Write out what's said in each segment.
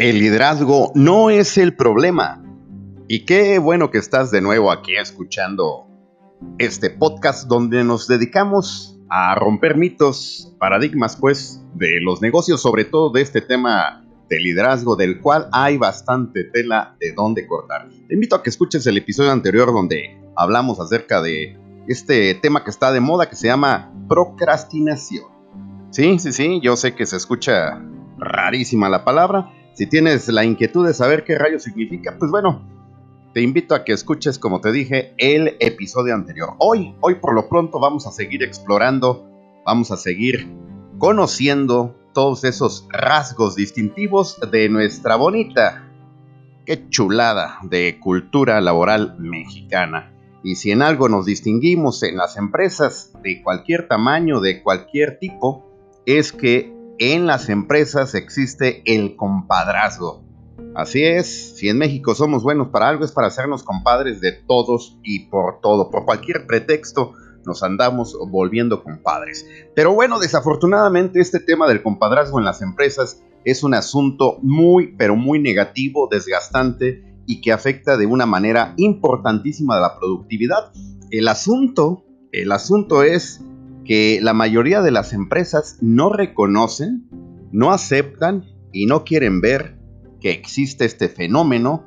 El liderazgo no es el problema. Y qué bueno que estás de nuevo aquí escuchando este podcast donde nos dedicamos a romper mitos, paradigmas pues de los negocios, sobre todo de este tema de liderazgo del cual hay bastante tela de dónde cortar. Te invito a que escuches el episodio anterior donde hablamos acerca de este tema que está de moda que se llama procrastinación. Sí, sí, sí, yo sé que se escucha rarísima la palabra. Si tienes la inquietud de saber qué rayo significa, pues bueno, te invito a que escuches, como te dije, el episodio anterior. Hoy, hoy por lo pronto vamos a seguir explorando, vamos a seguir conociendo todos esos rasgos distintivos de nuestra bonita, qué chulada de cultura laboral mexicana. Y si en algo nos distinguimos en las empresas de cualquier tamaño, de cualquier tipo, es que en las empresas existe el compadrazgo. Así es, si en México somos buenos para algo es para hacernos compadres de todos y por todo, por cualquier pretexto nos andamos volviendo compadres. Pero bueno, desafortunadamente este tema del compadrazgo en las empresas es un asunto muy, pero muy negativo, desgastante y que afecta de una manera importantísima de la productividad. El asunto, el asunto es que la mayoría de las empresas no reconocen, no aceptan y no quieren ver que existe este fenómeno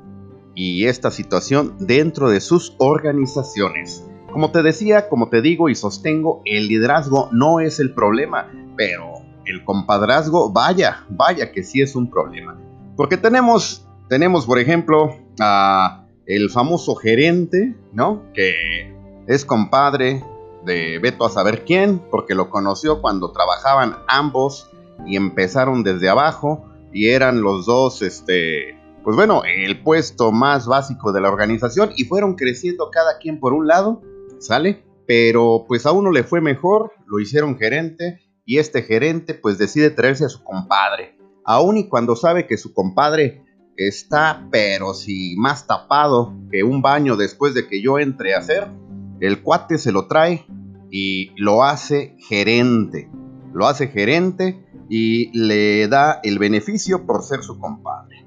y esta situación dentro de sus organizaciones. Como te decía, como te digo y sostengo, el liderazgo no es el problema, pero el compadrazgo, vaya, vaya que sí es un problema. Porque tenemos, tenemos por ejemplo, a el famoso gerente, ¿no? Que es compadre de Beto a saber quién, porque lo conoció cuando trabajaban ambos y empezaron desde abajo y eran los dos, este, pues bueno, el puesto más básico de la organización y fueron creciendo cada quien por un lado, ¿sale? Pero pues a uno le fue mejor, lo hicieron gerente y este gerente pues decide traerse a su compadre, aun y cuando sabe que su compadre está pero si más tapado que un baño después de que yo entre a hacer, el cuate se lo trae y lo hace gerente. Lo hace gerente y le da el beneficio por ser su compadre.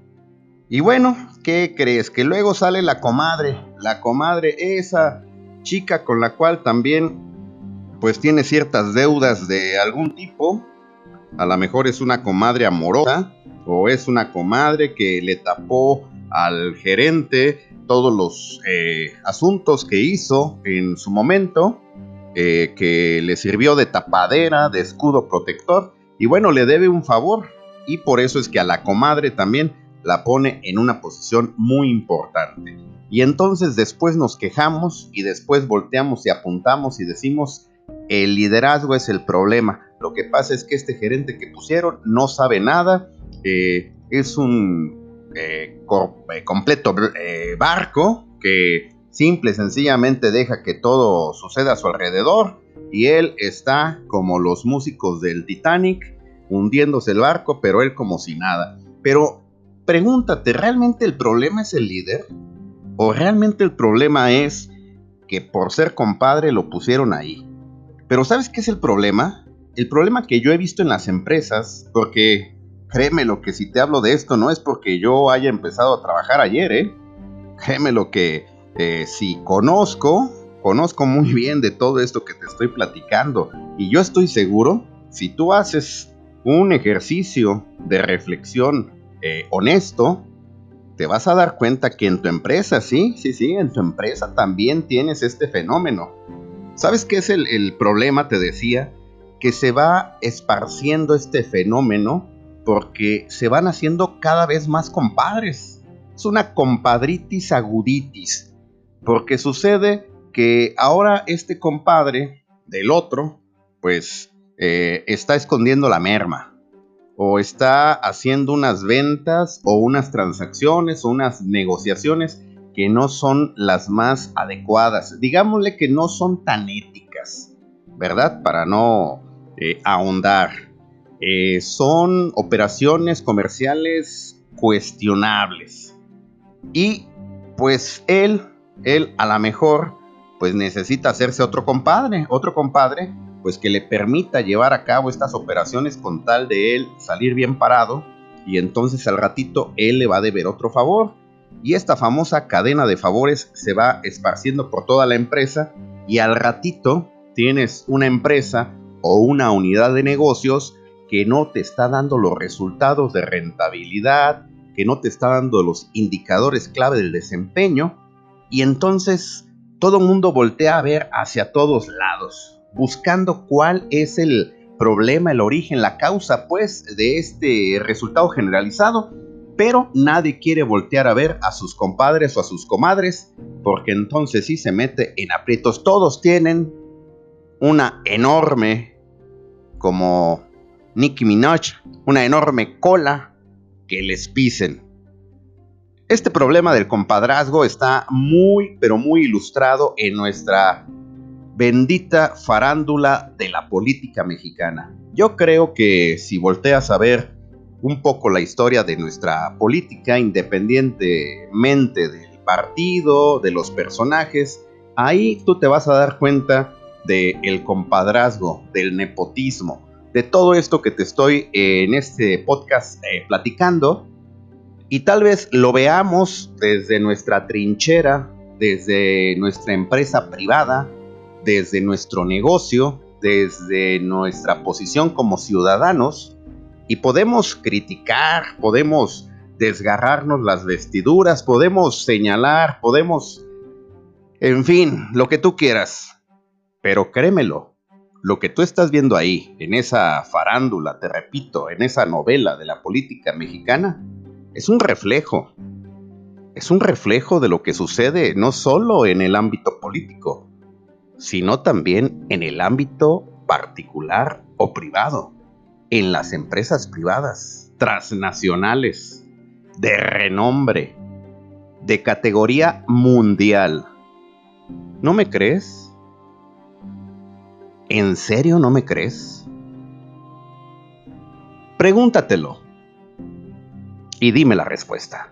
Y bueno, ¿qué crees? Que luego sale la comadre, la comadre, esa chica con la cual también pues tiene ciertas deudas de algún tipo. A lo mejor es una comadre amorosa o es una comadre que le tapó al gerente todos los eh, asuntos que hizo en su momento, eh, que le sirvió de tapadera, de escudo protector, y bueno, le debe un favor, y por eso es que a la comadre también la pone en una posición muy importante. Y entonces después nos quejamos y después volteamos y apuntamos y decimos, el liderazgo es el problema. Lo que pasa es que este gerente que pusieron no sabe nada, eh, es un eh, eh, completo eh, barco que simple y sencillamente deja que todo suceda a su alrededor y él está como los músicos del Titanic hundiéndose el barco, pero él como si nada. Pero pregúntate, ¿realmente el problema es el líder? ¿O realmente el problema es que por ser compadre lo pusieron ahí? Pero ¿sabes qué es el problema? El problema que yo he visto en las empresas, porque Créeme lo que si te hablo de esto no es porque yo haya empezado a trabajar ayer, ¿eh? Créeme lo que eh, si conozco, conozco muy bien de todo esto que te estoy platicando. Y yo estoy seguro, si tú haces un ejercicio de reflexión eh, honesto, te vas a dar cuenta que en tu empresa, sí, sí, sí, en tu empresa también tienes este fenómeno. ¿Sabes qué es el, el problema? Te decía, que se va esparciendo este fenómeno porque se van haciendo cada vez más compadres. Es una compadritis aguditis, porque sucede que ahora este compadre del otro, pues eh, está escondiendo la merma, o está haciendo unas ventas, o unas transacciones, o unas negociaciones que no son las más adecuadas. Digámosle que no son tan éticas, ¿verdad? Para no eh, ahondar. Eh, son operaciones comerciales cuestionables. Y pues él, él a lo mejor, pues necesita hacerse otro compadre, otro compadre, pues que le permita llevar a cabo estas operaciones con tal de él salir bien parado y entonces al ratito él le va a deber otro favor. Y esta famosa cadena de favores se va esparciendo por toda la empresa y al ratito tienes una empresa o una unidad de negocios que no te está dando los resultados de rentabilidad, que no te está dando los indicadores clave del desempeño, y entonces todo el mundo voltea a ver hacia todos lados, buscando cuál es el problema, el origen, la causa, pues, de este resultado generalizado, pero nadie quiere voltear a ver a sus compadres o a sus comadres, porque entonces sí se mete en aprietos. Todos tienen una enorme, como Nicki Minaj, una enorme cola que les pisen. Este problema del compadrazgo está muy, pero muy ilustrado en nuestra bendita farándula de la política mexicana. Yo creo que si volteas a ver un poco la historia de nuestra política, independientemente del partido, de los personajes, ahí tú te vas a dar cuenta del el compadrazgo, del nepotismo, de todo esto que te estoy en este podcast eh, platicando. Y tal vez lo veamos desde nuestra trinchera, desde nuestra empresa privada, desde nuestro negocio, desde nuestra posición como ciudadanos, y podemos criticar, podemos desgarrarnos las vestiduras, podemos señalar, podemos, en fin, lo que tú quieras. Pero créemelo, lo que tú estás viendo ahí, en esa farándula, te repito, en esa novela de la política mexicana, es un reflejo. Es un reflejo de lo que sucede no solo en el ámbito político, sino también en el ámbito particular o privado, en las empresas privadas, transnacionales, de renombre, de categoría mundial. ¿No me crees? ¿En serio no me crees? Pregúntatelo y dime la respuesta.